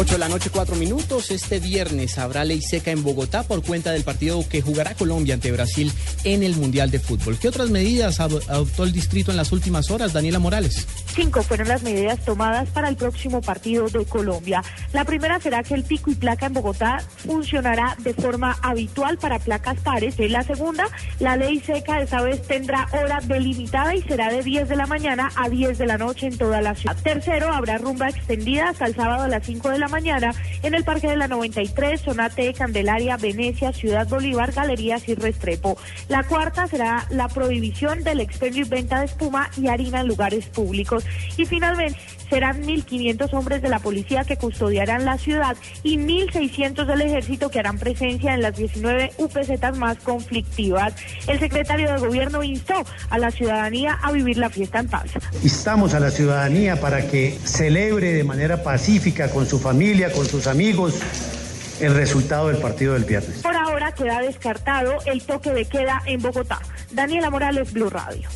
8 de la noche, 4 minutos. Este viernes habrá ley seca en Bogotá por cuenta del partido que jugará Colombia ante Brasil en el Mundial de Fútbol. ¿Qué otras medidas ad- adoptó el distrito en las últimas horas, Daniela Morales? Cinco fueron las medidas tomadas para el próximo partido de Colombia. La primera será que el pico y placa en Bogotá funcionará de forma habitual para placas pares. En la segunda, la ley seca esta vez tendrá hora delimitada y será de 10 de la mañana a 10 de la noche en toda la ciudad. Tercero, habrá rumba extendida hasta el sábado a las 5 de la mañana en el Parque de la 93, Sonate, Candelaria, Venecia, Ciudad Bolívar, Galerías y Restrepo. La cuarta será la prohibición del expendio y venta de espuma y harina en lugares públicos. Y finalmente serán 1.500 hombres de la policía que custodiarán la ciudad y 1.600 del ejército que harán presencia en las 19 UPZ más conflictivas. El secretario de gobierno instó a la ciudadanía a vivir la fiesta en paz. Instamos a la ciudadanía para que celebre de manera pacífica con su con sus amigos, el resultado del partido del viernes. Por ahora queda descartado el toque de queda en Bogotá. Daniela Morales, Blue Radio.